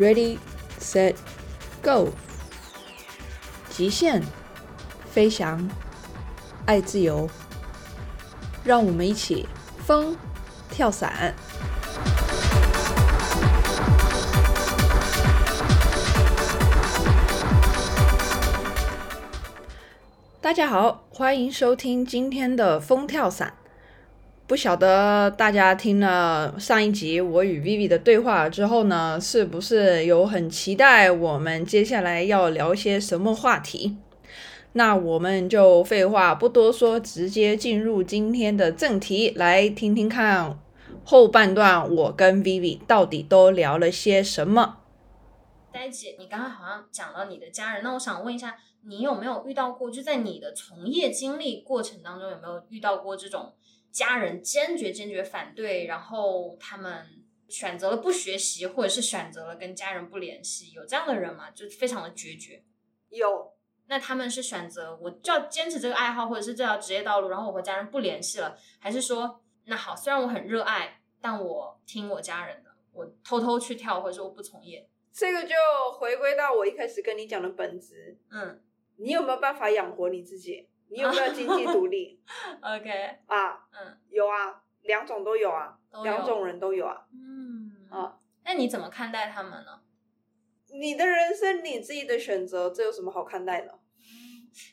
，Ready, set, go！极限飞翔，爱自由，让我们一起疯跳伞。大家好，欢迎收听今天的疯跳伞。不晓得大家听了上一集我与 Vivi 的对话之后呢，是不是有很期待我们接下来要聊些什么话题？那我们就废话不多说，直接进入今天的正题，来听听看后半段我跟 Vivi 到底都聊了些什么。呆姐，你刚刚好像讲到你的家人，那我想问一下，你有没有遇到过？就在你的从业经历过程当中，有没有遇到过这种？家人坚决坚决反对，然后他们选择了不学习，或者是选择了跟家人不联系，有这样的人吗？就非常的决绝。有，那他们是选择我就要坚持这个爱好，或者是这条职业道路，然后我和家人不联系了，还是说那好，虽然我很热爱，但我听我家人的，我偷偷去跳，或者说我不从业。这个就回归到我一开始跟你讲的本质。嗯，你有没有办法养活你自己？你有没有经济独立？OK 啊，嗯，有啊，两种都有啊，两种人都有啊。嗯啊，那你怎么看待他们呢？你的人生你自己的选择，这有什么好看待的？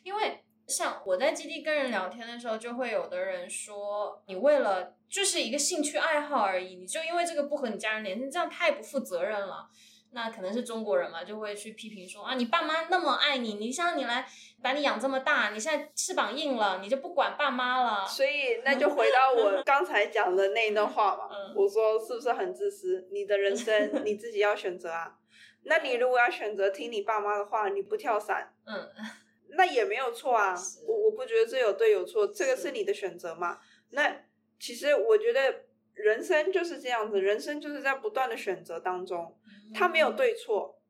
因为像我在基地跟人聊天的时候，就会有的人说，你为了就是一个兴趣爱好而已，你就因为这个不和你家人联系，这样太不负责任了。那可能是中国人嘛，就会去批评说啊，你爸妈那么爱你，你像你来把你养这么大，你现在翅膀硬了，你就不管爸妈了。所以那就回到我 刚才讲的那一段话嘛，我说是不是很自私？你的人生 你自己要选择啊。那你如果要选择听你爸妈的话，你不跳伞，嗯，那也没有错啊。我我不觉得这有对有错，这个是你的选择嘛。那其实我觉得人生就是这样子，人生就是在不断的选择当中。他没有对错，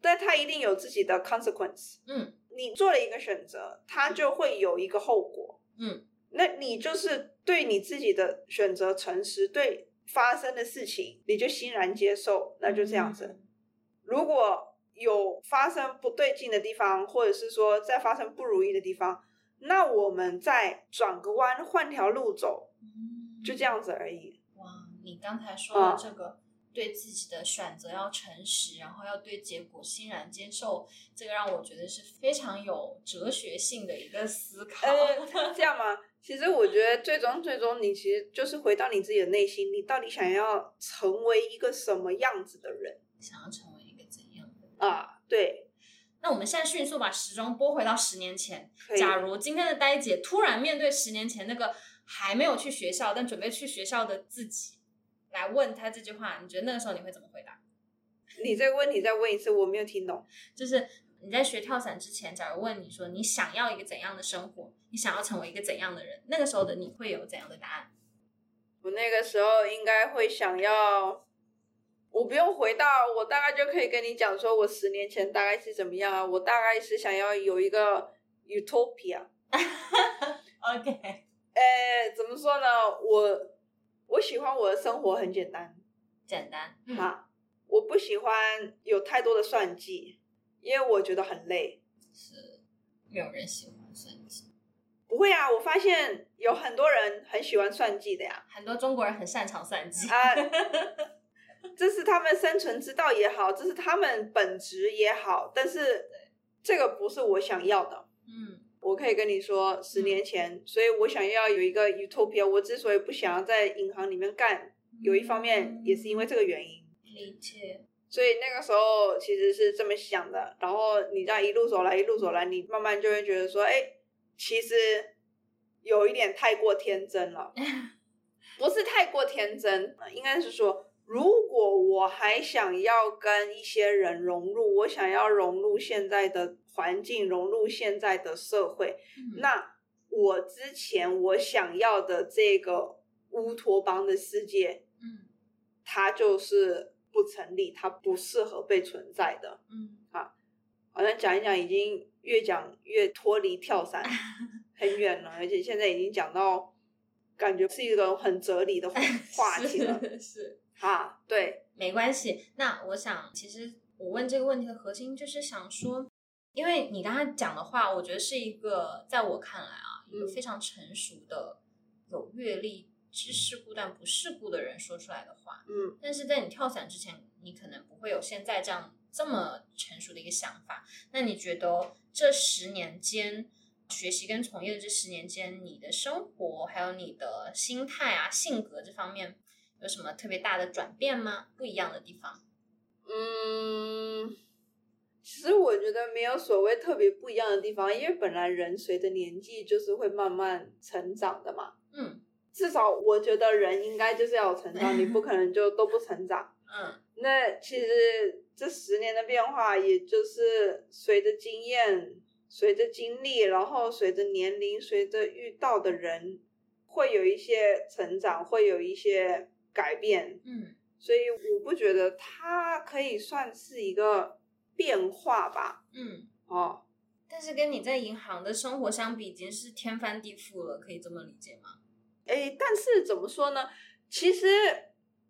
但他一定有自己的 consequence。嗯，你做了一个选择，他就会有一个后果。嗯，那你就是对你自己的选择诚实，对发生的事情你就欣然接受，那就这样子。如果有发生不对劲的地方，或者是说在发生不如意的地方，那我们再转个弯，换条路走，就这样子而已。哇，你刚才说的这个。对自己的选择要诚实，然后要对结果欣然接受，这个让我觉得是非常有哲学性的一个思考。这样吗？其实我觉得最终最终你其实就是回到你自己的内心，你到底想要成为一个什么样子的人？想要成为一个怎样的啊？对。那我们现在迅速把时钟拨回到十年前。假如今天的呆姐突然面对十年前那个还没有去学校但准备去学校的自己。来问他这句话，你觉得那个时候你会怎么回答？你这个问题再问一次，我没有听懂。就是你在学跳伞之前，假如问你说你想要一个怎样的生活，你想要成为一个怎样的人，那个时候的你会有怎样的答案？我那个时候应该会想要，我不用回到，我大概就可以跟你讲，说我十年前大概是怎么样啊？我大概是想要有一个 utopia。OK，呃，怎么说呢？我。我喜欢我的生活很简单，简单啊！我不喜欢有太多的算计，因为我觉得很累。是，没有人喜欢算计。不会啊，我发现有很多人很喜欢算计的呀。很多中国人很擅长算计啊，这是他们生存之道也好，这是他们本职也好，但是这个不是我想要的。嗯。我可以跟你说，十年前，所以我想要有一个 utopia。我之所以不想要在银行里面干，有一方面也是因为这个原因。理解。所以那个时候其实是这么想的。然后你这样一路走来，一路走来，你慢慢就会觉得说，哎，其实有一点太过天真了。不是太过天真，应该是说，如果我还想要跟一些人融入，我想要融入现在的。环境融入现在的社会，那我之前我想要的这个乌托邦的世界，嗯，它就是不成立，它不适合被存在的，嗯，啊，好像讲一讲已经越讲越脱离跳伞 很远了，而且现在已经讲到感觉是一个很哲理的话 题了，是，啊，对，没关系。那我想，其实我问这个问题的核心就是想说，因为你刚才讲的话，我觉得是一个在我看来啊，一个非常成熟的、有阅历、知世故但不世故的人说出来的话。嗯但是在你跳伞之前，你可能不会有现在这样这么成熟的一个想法。那你觉得这十年间，学习跟从业的这十年间，你的生活还有你的心态啊、性格这方面有什么特别大的转变吗？不一样的地方？嗯，其实我觉得没有所谓特别不一样的地方，因为本来人随着年纪就是会慢慢成长的嘛。嗯至少我觉得人应该就是要有成长，你不可能就都不成长。嗯那其实这十年的变化，也就是随着经验、随着经历，然后随着年龄、随着遇到的人，会有一些成长，会有一些改变。嗯所以我不觉得它可以算是一个变化吧。嗯。哦，但是跟你在银行的生活相比，已经是天翻地覆了，可以这么理解吗？诶，但是怎么说呢？其实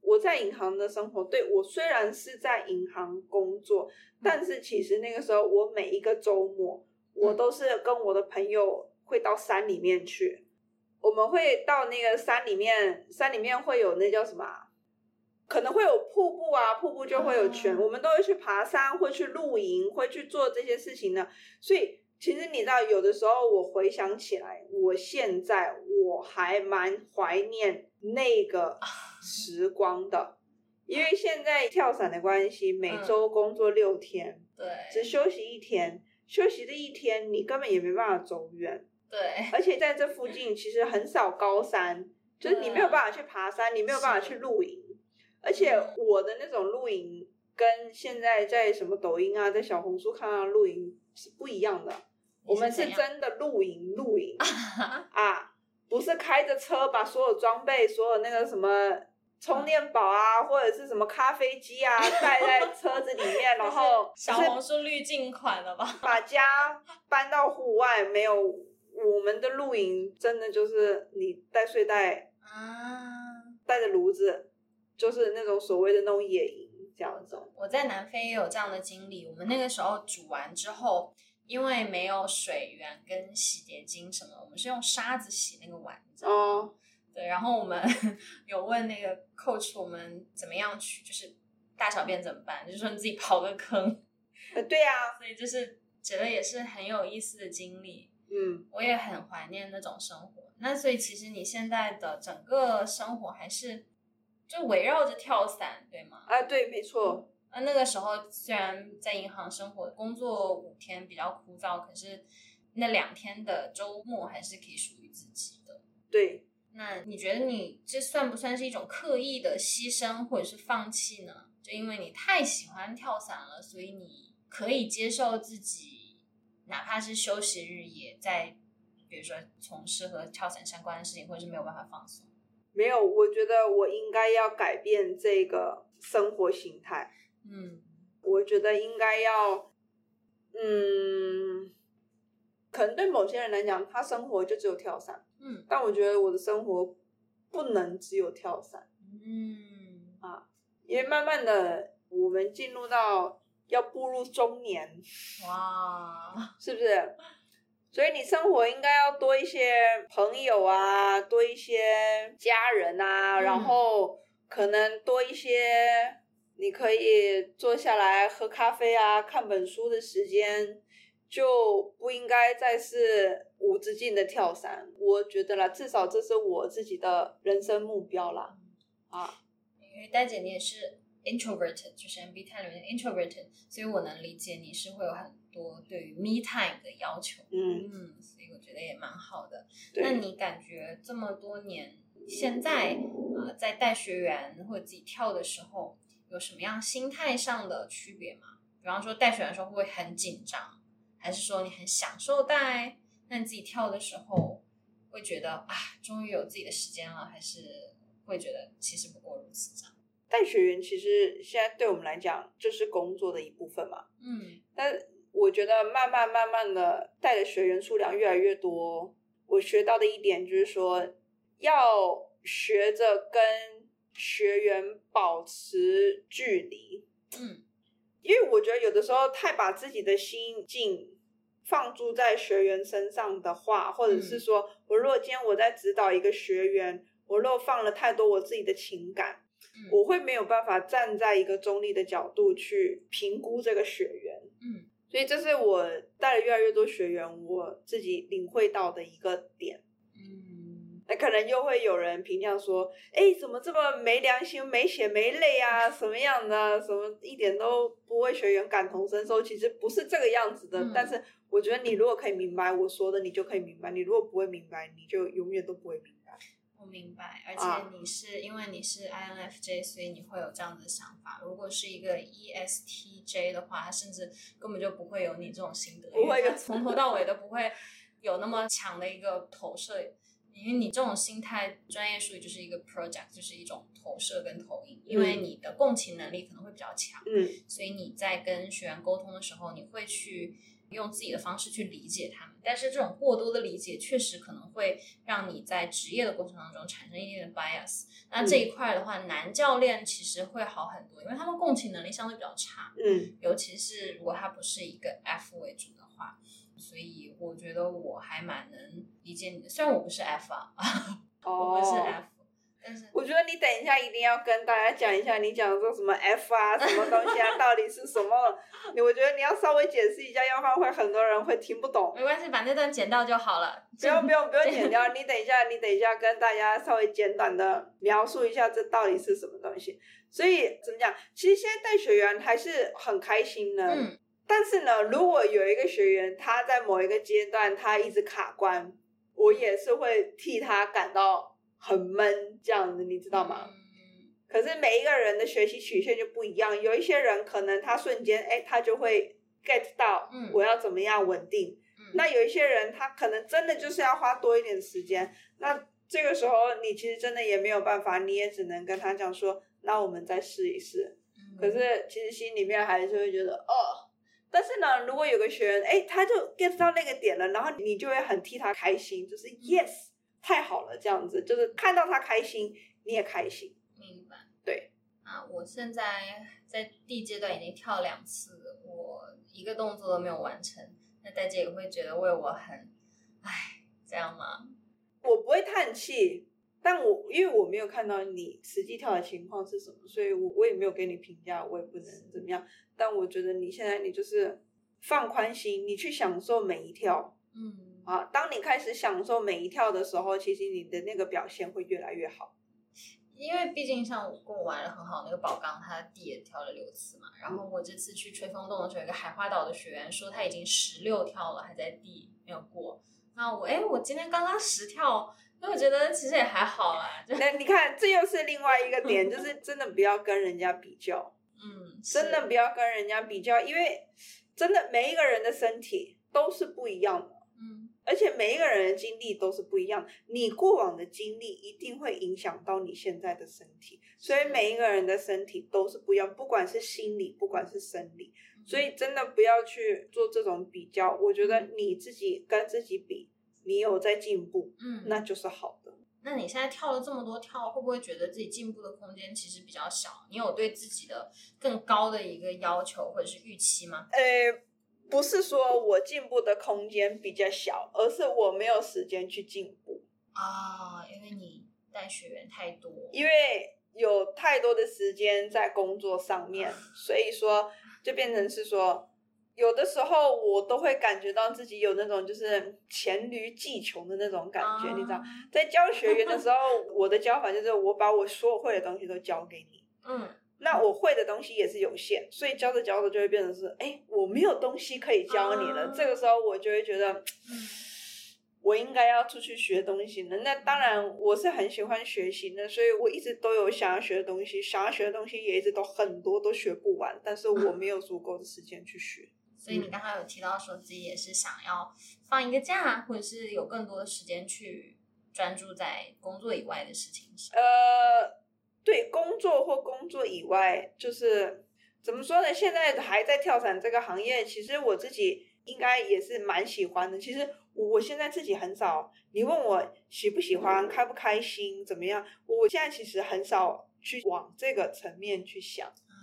我在银行的生活，对我虽然是在银行工作，但是其实那个时候我每一个周末，我都是跟我的朋友会到山里面去。我们会到那个山里面，山里面会有那叫什么啊？可能会有瀑布啊，瀑布就会有泉，啊我们都会去爬山，会去露营，会去做这些事情的。所以其实你知道，有的时候我回想起来，我现在我还蛮怀念那个时光的，因为现在跳伞的关系，每周工作六天，只对休息一天，休息的一天你根本也没办法走远，对，而且在这附近其实很少高山，就是你没有办法去爬山，你没有办法去露营，而且我的那种露营跟现在在什么抖音啊，在小红书看到的露营是不一样的。我们是真的露营，露营啊，不是开着车把所有装备、所有那个什么充电宝啊，或者是什么咖啡机啊带在 车子里面，然后小红书滤镜款了吧？把家搬到户外，没有我们的露营，真的就是你带睡袋，啊，带着炉子，就是那种所谓的那种野营这样子。我在南非也有这样的经历。我们那个时候煮完之后，因为没有水源跟洗洁精什么，我们是用沙子洗那个碗，你知道吗？哦，对，然后我们 有问那个 coach 我们怎么样去，就是大小便怎么办？就是说你自己刨个坑，呃，对呀、所以就是觉得也是很有意思的经历。嗯，我也很怀念那种生活。那所以其实你现在的整个生活还是就围绕着跳伞，对吗？啊，对，没错，那那个时候虽然在银行生活，工作五天比较枯燥，可是那两天的周末还是可以属于自己的。对，那你觉得你这算不算是一种刻意的牺牲或者是放弃呢？就因为你太喜欢跳伞了，所以你可以接受自己，哪怕是休息日也在，比如说从事和跳伞相关的事情，或者是没有办法放松。没有，我觉得我应该要改变这个生活形态。嗯我觉得应该要，嗯，可能对某些人来讲，他生活就只有跳伞，嗯但我觉得我的生活不能只有跳伞，嗯啊因为慢慢的我们进入到要步入中年，哇，是不是？所以你生活应该要多一些朋友啊，多一些家人啊，嗯然后可能多一些你可以坐下来喝咖啡啊、看本书的时间，就不应该再是无止境的跳伞。我觉得啦，至少这是我自己的人生目标啦。啊，因为戴姐你也是 introverted，就是 MBTI 里面的 introverted，所以我能理解你是会有很多对于 me time 的要求。嗯，嗯，所以我觉得也蛮好的。那，你感觉这么多年，现在呃在带学员或者自己跳的时候，有什么样心态上的区别吗？比方说带学员的时候会不会很紧张，还是说你很享受带？那你自己跳的时候会觉得啊，终于有自己的时间了，还是会觉得其实不过如此这样？带学员其实现在对我们来讲就是工作的一部分嘛。嗯。但我觉得慢慢慢慢的带的学员数量越来越多，我学到的一点就是说，要学着跟学员保持距离，嗯。因为我觉得有的时候太把自己的心境放诸在学员身上的话，或者是说我如果今天我在指导一个学员，我若放了太多我自己的情感，嗯我会没有办法站在一个中立的角度去评估这个学员。嗯所以这是我带了越来越多学员，我自己领会到的一个点。嗯那可能又会有人评价说：“哎，怎么这么没良心、没血没泪啊？什么样的？什么一点都不为学员感同身受？其实不是这个样子的。嗯但是我觉得你如果可以明白我说的，你就可以明白；你如果不会明白，你就永远都不会明白。我明白，而啊且你是、因为你是 INFJ，所以你会有这样的想法。如果是一个 E ESTJ 的话，他甚至根本就不会有你这种心得，不会从头到尾都不会有那么强的一个投射。因为你这种心态，专业术语就是一个 project，就是一种投射跟投影。因为你的共情能力可能会比较强，嗯所以你在跟学员沟通的时候，你会去用自己的方式去理解他们。但是这种过多的理解，确实可能会让你在职业的过程当中产生一定的 bias。那这一块的话，男教练其实会好很多，因为他们共情能力相对比较差，嗯尤其是如果他不是一个 F 为主的话。所以我觉得我还蛮能理解你的，虽然我不是 F 啊，我不是哦。F，我觉得你等一下一定要跟大家讲一下，你讲说什么 F 啊，什么东西啊，到底是什么？你我觉得你要稍微解释一下，要不然会很多人会听不懂。没关系，把那段剪掉就好了。不用不用不用剪掉，你等一下，你等一下跟大家稍微简短的描述一下这到底是什么东西。所以怎么讲？其实现在带学员还是很开心的。嗯但是呢，如果有一个学员他在某一个阶段他一直卡关，我也是会替他感到很闷，这样子你知道吗？嗯可是每一个人的学习曲线就不一样，有一些人可能他瞬间哎，他就会 get 到嗯我要怎么样稳定。嗯那有一些人他可能真的就是要花多一点时间，那这个时候你其实真的也没有办法，你也只能跟他讲说，那我们再试一试。嗯可是其实心里面还是会觉得哦。但是呢，如果有个学员，哎，他就 get 到那个点了，然后你就会很替他开心，就是 yes，太好了，这样子，就是看到他开心，你也开心。明白。对啊，我现在在第一阶段已经跳两次，我一个动作都没有完成，那大家也会觉得为我很，唉，这样吗？我不会叹气，但我因为我没有看到你实际跳的情况是什么，所以我我也没有给你评价，我也不能怎么样。但我觉得你现在你就是放宽心，你去享受每一跳嗯，啊。当你开始享受每一跳的时候，其实你的那个表现会越来越好。因为毕竟像我跟我玩的很好那个宝钢，他地也跳了六次嘛，然后我这次去吹风洞的时候，有一个海花岛的学员说他已经十六跳了，还在地没有过。那我哎，我今天刚刚十跳，那我觉得其实也还好啦，那你看，这又是另外一个点，就是真的不要跟人家比较。嗯，真的不要跟人家比较，因为真的每一个人的身体都是不一样的，嗯而且每一个人的经历都是不一样。你过往的经历一定会影响到你现在的身体，所以每一个人的身体都是不一样，不管是心理，不管是生理。所以真的不要去做这种比较。我觉得你自己跟自己比，你有在进步，嗯，那就是好的。那你现在跳了这么多跳，会不会觉得自己进步的空间其实比较小？你有对自己的更高的一个要求或者是预期吗？呃，不是说我进步的空间比较小，而是我没有时间去进步，啊，因为你带学员太多，因为有太多的时间在工作上面，所以说就变成是说，有的时候我都会感觉到自己有那种就是黔驴技穷的那种感觉，你知道，啊。在教学员的时候，我的教法就是我把我所有会的东西都教给你。嗯，那我会的东西也是有限，所以教着教着就会变成是，哎，我没有东西可以教你了。啊这个时候我就会觉得，嗯我应该要出去学东西了。那当然，我是很喜欢学习的，所以我一直都有想要学的东西，想要学的东西也一直都很多，都学不完。但是我没有足够的时间去学。所以你刚刚有提到说自己也是想要放一个假，或者是有更多的时间去专注在工作以外的事情上。呃，对，工作或工作以外，就是怎么说呢？现在还在跳伞这个行业，其实我自己应该也是蛮喜欢的。其实我我现在自己很少，你问我喜不喜欢、开不开心、怎么样，我现在其实很少去往这个层面去想，啊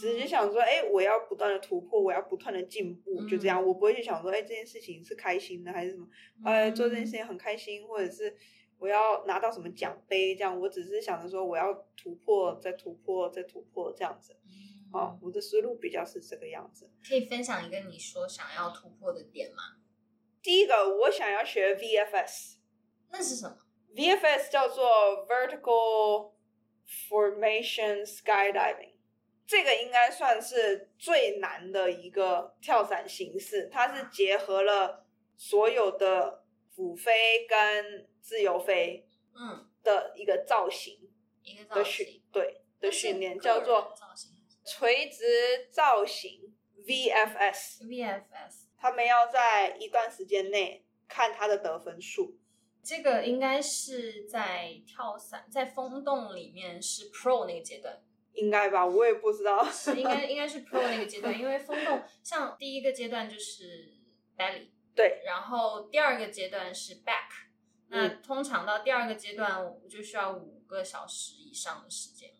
只是想说，哎，我要不断的突破，我要不断的进步，就这样，嗯我不会去想说，哎，这件事情是开心的还是什么，呃，做这件事情很开心，或者是我要拿到什么奖杯这样，我只是想着说我要突破，再突破，再突破这样子。我的思路比较是这个样子。可以分享一个你说想要突破的点吗？第一个，我想要学 VFS。那是什么？VFS 叫做 Vertical Formation Skydiving，这个应该算是最难的一个跳伞形式，它是结合了所有的俯飞跟自由飞嗯，的一个造型一个造型，对的训练，叫做垂直造型 VFS。VFS。他们要在一段时间内看他的得分数。这个应该是在跳伞，在风洞里面是 Pro 那个阶段，应该吧，我也不知道。是应该 应该是 Pro 那个阶段，因为风洞像第一个阶段就是 Belly，对，然后第二个阶段是 Back，那嗯通常到第二个阶段我就需要五个小时以上的时间。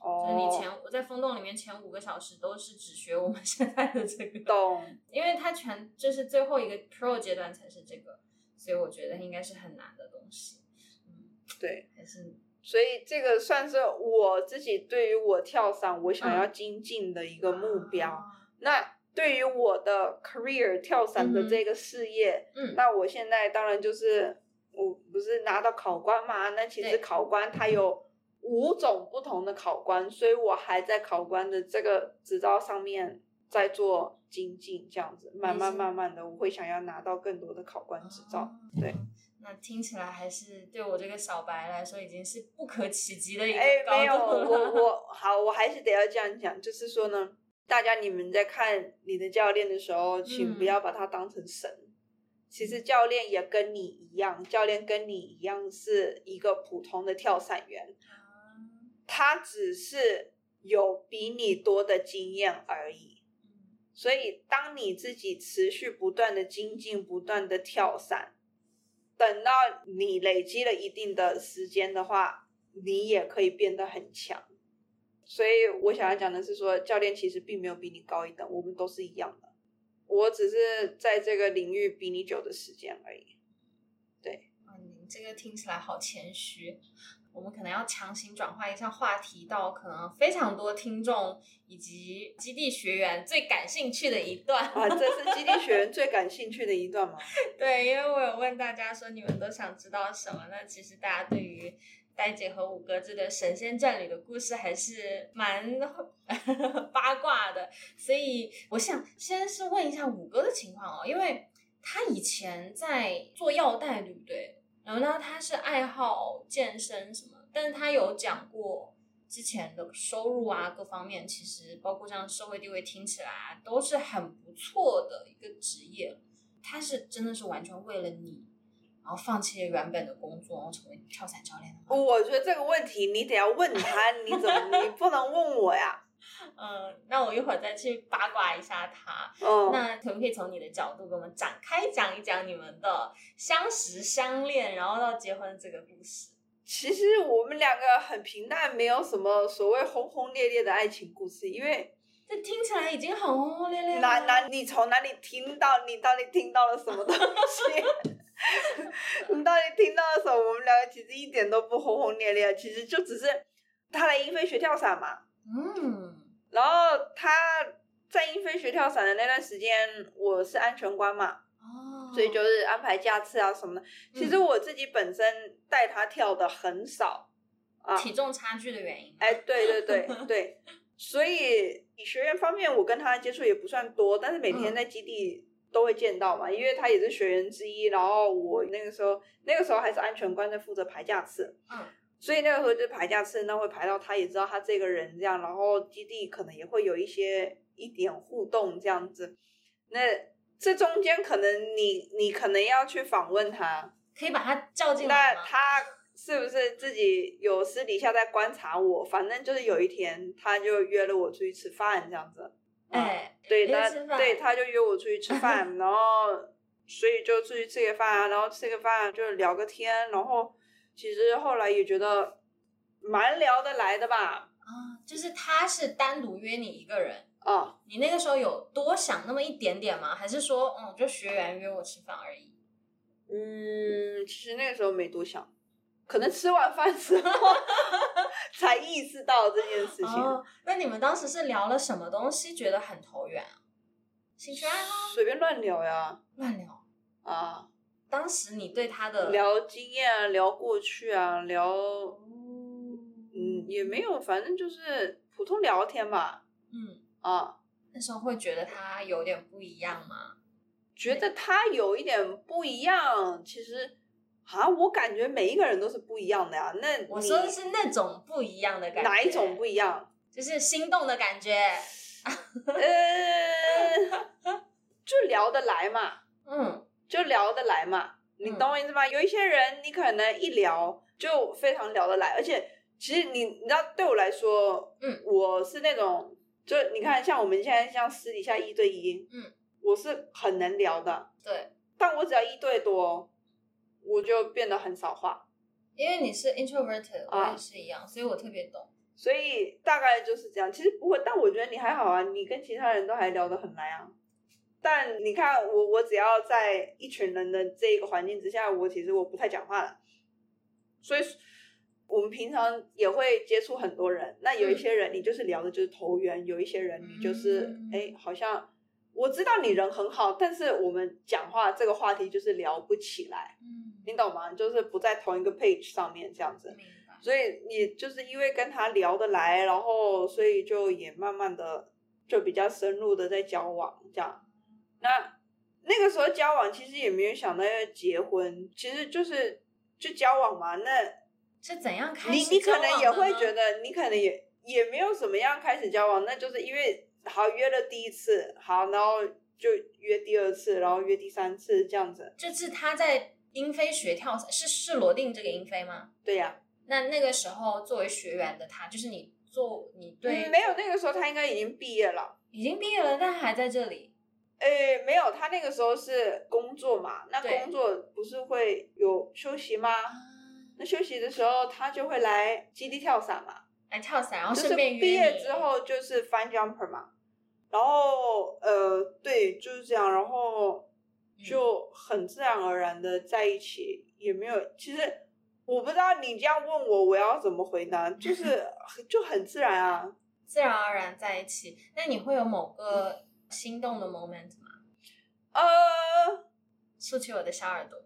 哦，就是你前我在风洞里面前五个小时都是只学我们 现在的这个，懂。因为它全就是最后一个 Pro 阶段才是这个，所以我觉得应该是很难的东西。嗯，对，还是所以这个算是我自己对于我跳伞我想要精进的一个目标。啊那对于我的 career 跳伞的这个事业，嗯，那我现在当然就是我不是拿到考官嘛？那其实考官他有五种不同的考官，所以我还在考官的这个执照上面在做精进，这样子慢慢慢慢的，我会想要拿到更多的考官执照。哦对，那听起来还是对我这个小白来说已经是不可企及的一个哎，没有。我我 好，我还是得要这样讲，就是说呢，大家你们在看你的教练的时候，请不嗯要把他当成神。其实教练也跟你一样，教练跟你一样是一个普通的跳伞员，啊他只是有比你多的经验而已。嗯所以，当你自己持续不断的精进、不断的跳伞，等到你累积了一定的时间的话，你也可以变得很强。所以我想要讲的是说，教练其实并没有比你高一等，我们都是一样的。我只是在这个领域比你久的时间而已。对嗯，你这个听起来好谦虚。我们可能要强行转换一下话题，到可能非常多听众以及基地学员最感兴趣的一段。啊，这是基地学员最感兴趣的一段吗？对，因为我有问大家说你们都想知道什么，那其实大家对于呆姐和五哥子的神仙战侣的故事还是蛮 八卦的，所以我想先是问一下五哥的情况哦，因为他以前在做药代，对不对？然后呢，他是爱好健身什么，但是他有讲过之前的收入啊，各方面其实包括像社会地位，听起来都是很不错的一个职业。他是真的是完全为了你，然后放弃了原本的工作，然后成为跳伞教练的吗？我觉得这个问题你得要问他，你怎么你不能问我呀？嗯，那我一会儿再去八卦一下他。嗯，那可不可以从你的角度给我们展开讲一讲你们的相识、相恋，然后到结婚这个故事？其实我们两个很平淡，没有什么所谓轰轰烈烈的爱情故事，因为这听起来已经很轰轰烈烈了。哪哪你从哪里听到？你到底听到了什么东西？你到底听到了什么？我们两个其实一点都不轰轰烈烈，其实就只是他来英飞学跳伞嘛，嗯。然后他在英飞学跳伞的那段时间，我是安全官嘛，哦，所以就是安排架次啊什么的。其实我自己本身带他跳的很少啊，体重差距的原因。哎，对对对 对，所以以学员方面，我跟他接触也不算多，但是每天嗯。在基地都会见到嘛，因为他也是学员之一。然后我那个时候，那个时候还是安全官在负责排架次，嗯，所以那个时候就排架次，那会排到他也知道他这个人这样，然后基地可能也会有一些一点互动这样子。那这中间可能你你可能要去访问他，可以把他叫进那来那？他是不是自己有私底下在观察我？反正就是有一天，他就约了我出去吃饭，这样子。嗯，哎，对，约他对他就约我出去吃饭，然后所以就出去吃个饭啊，然后吃个饭就聊个天，然后其实后来也觉得蛮聊得来的吧？啊，就是他是单独约你一个人，啊，你那个时候有多想那么一点点吗？还是说，嗯，就学员约我吃饭而已？嗯，其实那个时候没多想，可能吃完饭之后 才意识到这件事情。哦，那你们当时是聊了什么东西，觉得很投缘啊？兴趣爱好？随便乱聊呀，乱聊。啊，当时你对他的聊经验啊，聊过去啊，聊，哦嗯，也没有，反正就是普通聊天吧。嗯，啊，那时候会觉得他有点不一样吗？觉得他有一点不一样，其实啊，我感觉每一个人都是不一样的呀。那我说的是那种不一样的感觉，哪一种不一样？就是心动的感觉。呃，就聊得来嘛，嗯就聊得来嘛，你嗯懂我意思吗？有一些人你可能一聊就非常聊得来，而且其实你你知道，对我来说，嗯，我是那种，就你看，像我们现在像私底下一对一，嗯，我是很能聊的，对，但我只要一对多，我就变得很少话。因为你是 introverted，我啊也是一样，所以我特别懂。所以大概就是这样。其实不会，但我觉得你还好啊，你跟其他人都还聊得很来啊。但你看我，我只要在一群人的这一个环境之下，我其实我不太讲话了。所以，我们平常也会接触很多人。那有一些人，你就是聊的就是投缘；有一些人，你就是嗯哎、好像我知道你人很好，但是我们讲话这个话题就是聊不起来，嗯，你懂吗？就是不在同一个 page 上面这样子。所以你就是因为跟他聊得来，然后所以就也慢慢的就比较深入的在交往这样。那那个时候交往其实也没有想到要结婚，其实就是就交往嘛。那是怎样开始你你可能也会觉得你可能也也没有怎么样开始交往，那就是因为好约了第一次，好，然后就约第二次，然后约第三次这样子。这次他在英飞学跳伞，是是罗定这个英飞吗？对呀、那那个时候作为学员的他，就是你做你对、嗯，没有那个时候他应该已经毕业了。已经毕业了，但还在这里。诶，没有，他那个时候是工作嘛，那工作不是会有休息吗？那休息的时候，他就会来基地跳伞嘛，来跳伞，然后是顺便约毕业之后就是 fun jumper 嘛，然后呃，对，就是这样，然后嗯就很自然而然的在一起，也没有，其实我不知道你这样问我，我要怎么回答，就 是就很自然啊，自然而然在一起。那你会有某个心动的 moment 吗？呃。竖起我的小耳朵。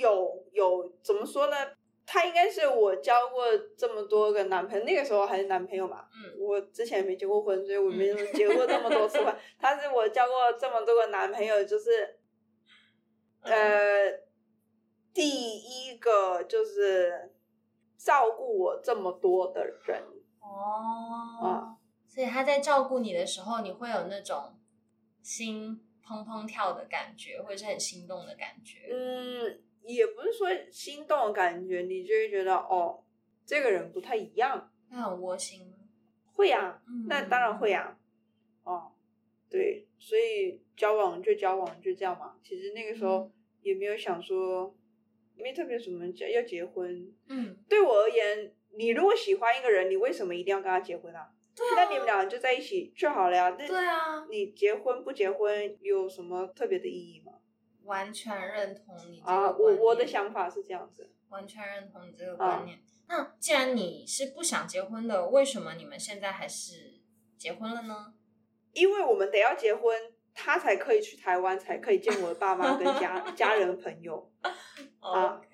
有有怎么说呢？他应该是我交过这么多个男朋友，那个时候还是男朋友嘛。嗯，我之前没结过婚，所以我没有结过这么多次婚。他是我交过这么多个男朋友，就是嗯呃，第一个就是照顾我这么多的人。哦，啊所以他在照顾你的时候，你会有那种心砰砰跳的感觉，或者是很心动的感觉。嗯，也不是说心动的感觉，你就会觉得哦，这个人不太一样。那很窝心吗？会呀、嗯那当然会呀、哦，对，所以交往就交往就这样嘛。其实那个时候嗯也没有想说，没特别什么要要结婚。嗯，对我而言，你如果喜欢一个人，你为什么一定要跟他结婚啊？对那你们俩就在一起就好了呀。那对啊，你结婚不结婚有什么特别的意义吗？完全认同你这啊，我我的想法是这样子。完全认同你这个观念。那既然你是不想结婚的，为什么你们现在还是结婚了呢？因为我们得要结婚，他才可以去台湾，才可以见我的爸妈跟家 家人朋友 啊 OK，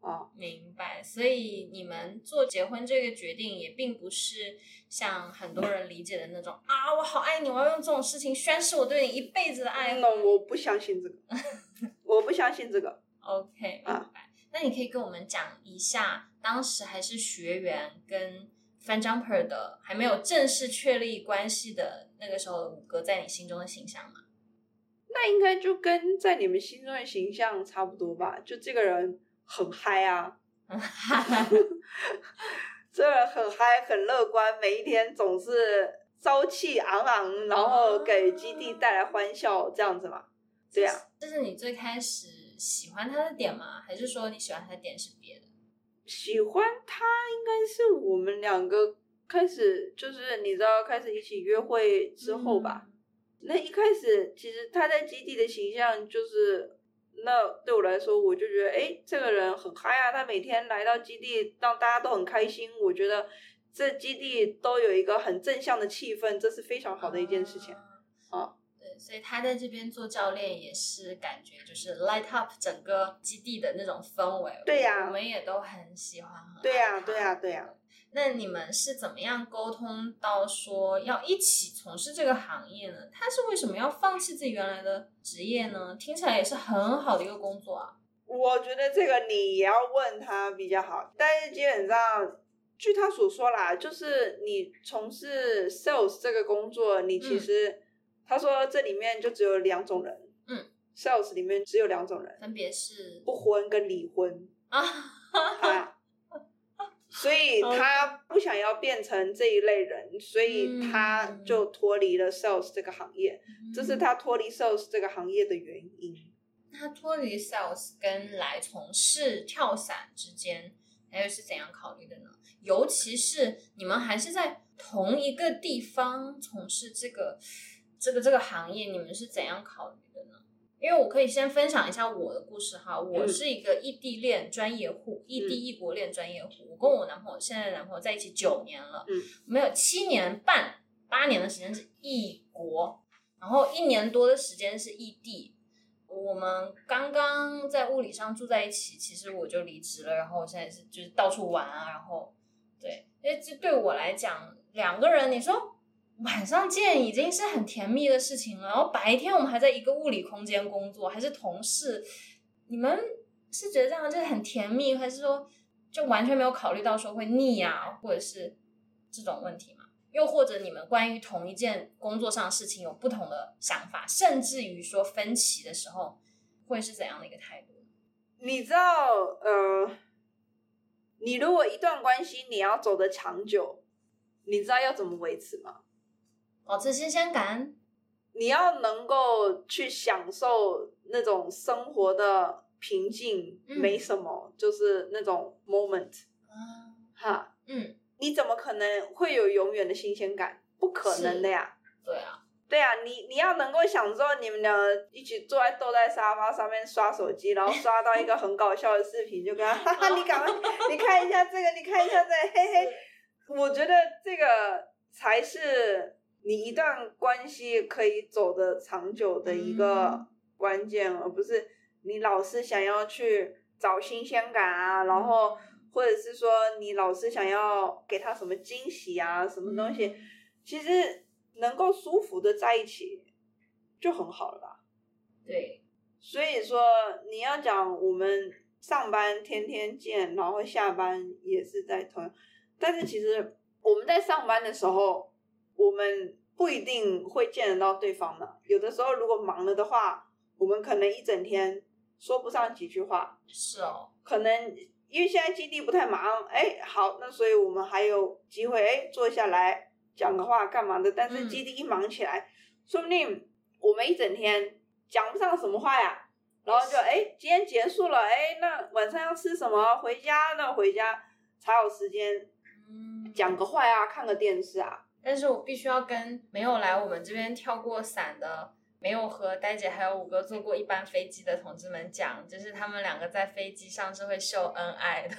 啊。明白。所以你们做结婚这个决定，也并不是像很多人理解的那种啊，我好爱你，我要用这种事情宣誓我对你一辈子的爱。那我不相信这个，我不相信这个。OK，明啊白。那你可以跟我们讲一下，当时还是学员跟 Fan Jumper 的还没有正式确立关系的那个时候的五哥，在你心中的形象吗？那应该就跟在你们心中的形象差不多吧？就这个人很嗨啊，这个人很嗨，很乐观，每一天总是朝气昂昂，然后给基地带来欢笑，这样子嘛？对呀、这是你最开始喜欢他的点吗？还是说你喜欢他的点是别的？喜欢他应该是我们两个开始，就是你知道开始一起约会之后吧。那一开始其实他在基地的形象就是，那对我来说，我就觉得，哎，这个人很嗨啊！他每天来到基地，让大家都很开心。我觉得这基地都有一个很正向的气氛，这是非常好的一件事情。啊对，所以他在这边做教练也是感觉就是 light up 整个基地的那种氛围。对呀我们也都很喜欢，很对呀对呀对呀。那你们是怎么样沟通到说要一起从事这个行业呢？他是为什么要放弃自己原来的职业呢？听起来也是很好的一个工作啊。我觉得这个你也要问他比较好，但是基本上，据他所说啦，就是你从事 sales 这个工作，你其实、他说这里面就只有两种人，嗯，sales 里面只有两种人，分别是不婚跟离婚啊，啊，所以 他不想要变成这一类人，所以他就脱离了 sales 这个行业，这是他脱离 sales 这个行业的原因。他脱离 sales 跟来从事跳伞之间，还有是怎样考虑的呢？尤其是你们还是在同一个地方从事这个这个这个行业，你们是怎样考虑的呢？因为我可以先分享一下我的故事哈，我是一个异地恋专业户，异地异国恋专业户。我跟我男朋友现在的男朋友在一起九年了，嗯，我们有七年半八年的时间是异国，然后一年多的时间是异地。我们刚刚在物理上住在一起，其实我就离职了，然后我现在是就是到处玩啊，然后对，因为这对我来讲，两个人你说晚上见已经是很甜蜜的事情了，然后白天我们还在一个物理空间工作，还是同事，你们是觉得这样就是很甜蜜，还是说就完全没有考虑到说会腻啊、或者是这种问题吗？又或者你们关于同一件工作上的事情有不同的想法，甚至于说分歧的时候，会是怎样的一个态度？你知道，呃，你如果一段关系你要走得长久，你知道要怎么维持吗？保持新鲜感，你要能够去享受那种生活的平静，嗯没什么，就是那种 moment 啊，哈。嗯，你怎么可能会有永远的新鲜感？不可能的呀。对啊，对啊，你你要能够享受你们俩一起坐在坐在沙发上面刷手机，然后刷到一个很搞笑的视频，就跟他 哈哈，你赶快 你看一下这个，你看一下这个，嘿嘿。我觉得这个才是你一段关系可以走得长久的一个嗯关键，而不是你老是想要去找新鲜感啊，然后或者是说你老是想要给他什么惊喜啊，什么东西。嗯其实能够舒服的在一起就很好了吧。对，所以说你要讲我们上班天天见，然后下班也是在同，但是其实我们在上班的时候，我们不一定会见得到对方的。有的时候如果忙了的话，我们可能一整天说不上几句话，是哦，可能因为现在基地不太忙，哎，好，那所以我们还有机会，哎，坐下来讲个话干嘛的。但是嗯基地一忙起来，说不定我们一整天讲不上什么话呀。然后就哎，今天结束了，哎，那晚上要吃什么？回家那回家才有时间嗯，讲个话啊，看个电视啊。但是我必须要跟没有来我们这边跳过伞的，没有和呆姐还有五哥坐过一班飞机的同志们讲，就是他们两个在飞机上是会秀恩爱的，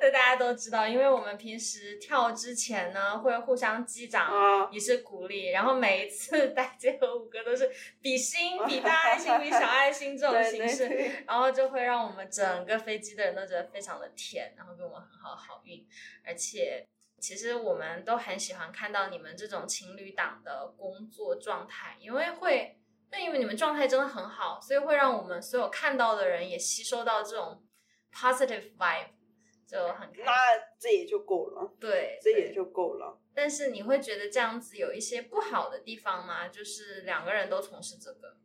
这大家都知道，因为我们平时跳之前呢会互相击掌。啊，也是鼓励，然后每一次呆姐和五哥都是比心、比大爱心、比小爱心这种形式，对对，然后就会让我们整个飞机的人都觉得非常的甜，然后给我们很好好运。而且，其实我们都很喜欢看到你们这种情侣档的工作状态，因为会，那因为你们状态真的很好，所以会让我们所有看到的人也吸收到这种 positive vibe，就很那。这也就够了，对，对这也就够了。但是你会觉得这样子有一些不好的地方吗？就是两个人都从事这个，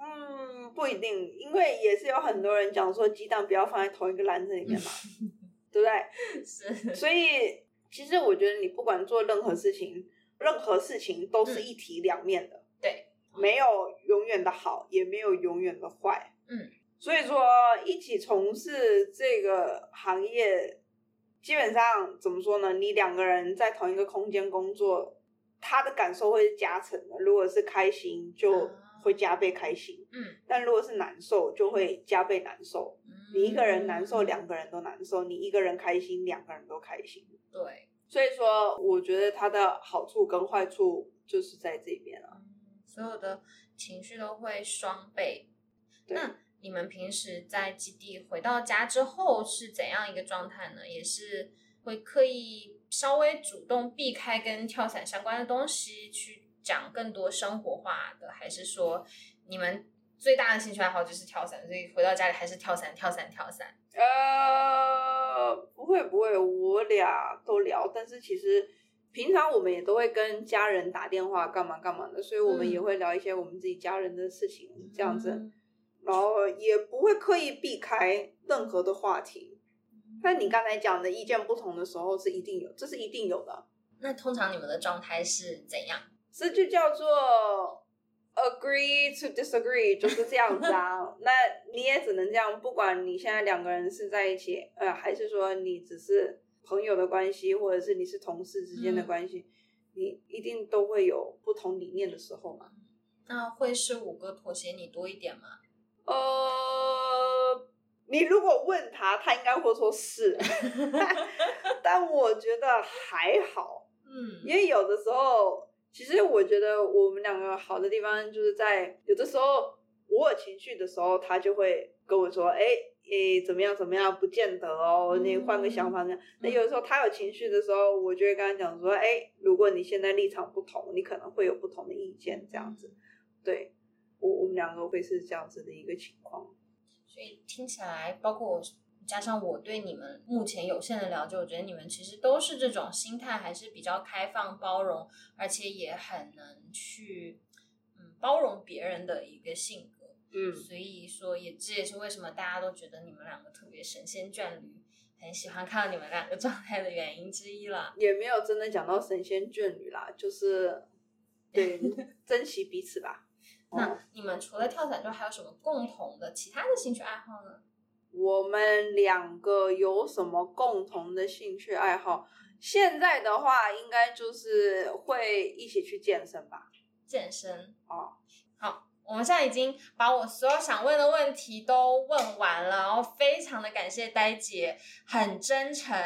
嗯，不一定，因为也是有很多人讲说鸡蛋不要放在同一个篮子里面嘛，对不对？是，所以其实我觉得你不管做任何事情，任何事情都是一体两面的，对，没有永远的好，也没有永远的坏。嗯，所以说一起从事这个行业，基本上怎么说呢？你两个人在同一个空间工作，他的感受会是加成的。如果是开心，就会加倍开心；嗯，但如果是难受，就会加倍难受。你一个人难受，两个人都难受；你一个人开心，两个人都开心。对，所以说，我觉得它的好处跟坏处就是在这边了。嗯所有的情绪都会双倍。那你们平时在基地回到家之后是怎样一个状态呢？也是会刻意稍微主动避开跟跳伞相关的东西，去讲更多生活化的，还是说你们最大的兴趣爱好就是跳伞，所以回到家里还是跳伞、跳伞、跳伞？呃，不会不会，我俩都聊，但是其实平常我们也都会跟家人打电话干嘛干嘛的，所以我们嗯也会聊一些我们自己家人的事情，这样子，嗯然后也不会刻意避开任何的话题。但你刚才讲的意见不同的时候是一定有，这是一定有的，那通常你们的状态是怎样？这就叫做 agree to disagree，就是这样子啊。那你也只能这样，不管你现在两个人是在一起，呃，还是说你只是朋友的关系，或者是你是同事之间的嗯关系，你一定都会有不同理念的时候嘛。那会是五哥妥协你多一点吗？呃，你如果问他，他应该会说是，但我觉得还好。嗯因为有的时候，其实我觉得我们两个好的地方就是在有的时候我有情绪的时候，他就会跟我说：“哎、诶，怎么样怎么样，不见得哦，你换个想法那样。那有的时候他有情绪的时候，我就会跟他讲说：“哎、如果你现在立场不同，你可能会有不同的意见，这样子。”对我我们两个会是这样子的一个情况。所以听起来，包括我加上我对你们目前有限的了解，我觉得你们其实都是这种心态，还是比较开放、包容，而且也很能去嗯包容别人的一个性格。嗯所以说也这也是为什么大家都觉得你们两个特别神仙眷侣，很喜欢看到你们两个状态的原因之一了。也没有真的讲到神仙眷侣啦，就是 对珍惜彼此吧。那哦你们除了跳伞之外，还有什么共同的其他的兴趣爱好呢？我们两个有什么共同的兴趣爱好？现在的话，应该就是会一起去健身吧。健身。哦，好，我们现在已经把我所有想问的问题都问完了，然后非常的感谢呆姐很真诚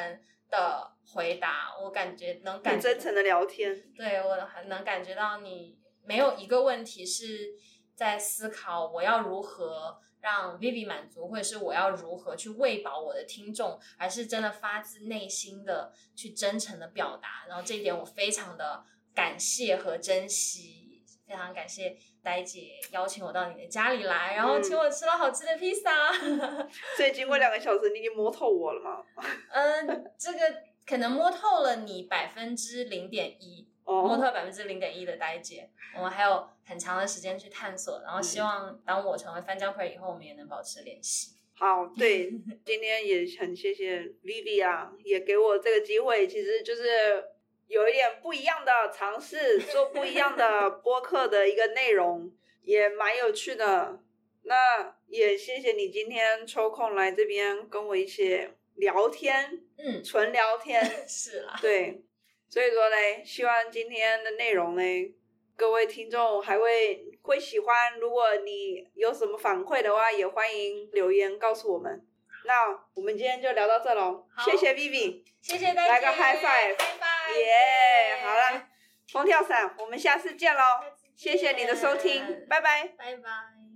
的回答，我感觉能感觉很真诚的聊天。对我很能感觉到你没有一个问题是在思考我要如何让 Vivi 满足，或者是我要如何去喂饱我的听众，而是真的发自内心的去真诚的表达。然后这一点我非常的感谢和珍惜，非常感谢呆姐邀请我到你的家里来，然后请我吃了好吃的披萨。所以经过两个小时，你已经摸透我了吗？嗯，这个可能摸透了你百分之零点一。摸透哦，百分之零点一的呆姐，我们还有很长的时间去探索，然后希望当我成为翻江 p 以后，我们也能保持联系。好，对，今天也很谢谢 Vivi 啊，也给我这个机会，其实就是有一点不一样的尝试，做不一样的播客的一个内容，也蛮有趣的。那也谢谢你今天抽空来这边跟我一起聊天，嗯，纯聊天。是啦，对，所以说嘞，希望今天的内容嘞，各位听众还会会喜欢。如果你有什么反馈的话，也欢迎留言告诉我们。那我们今天就聊到这喽，谢谢 Vivi，谢谢大家，来个 high five 拜拜，耶好了，风跳伞，我们下次见喽，谢谢你的收听，拜拜。拜拜。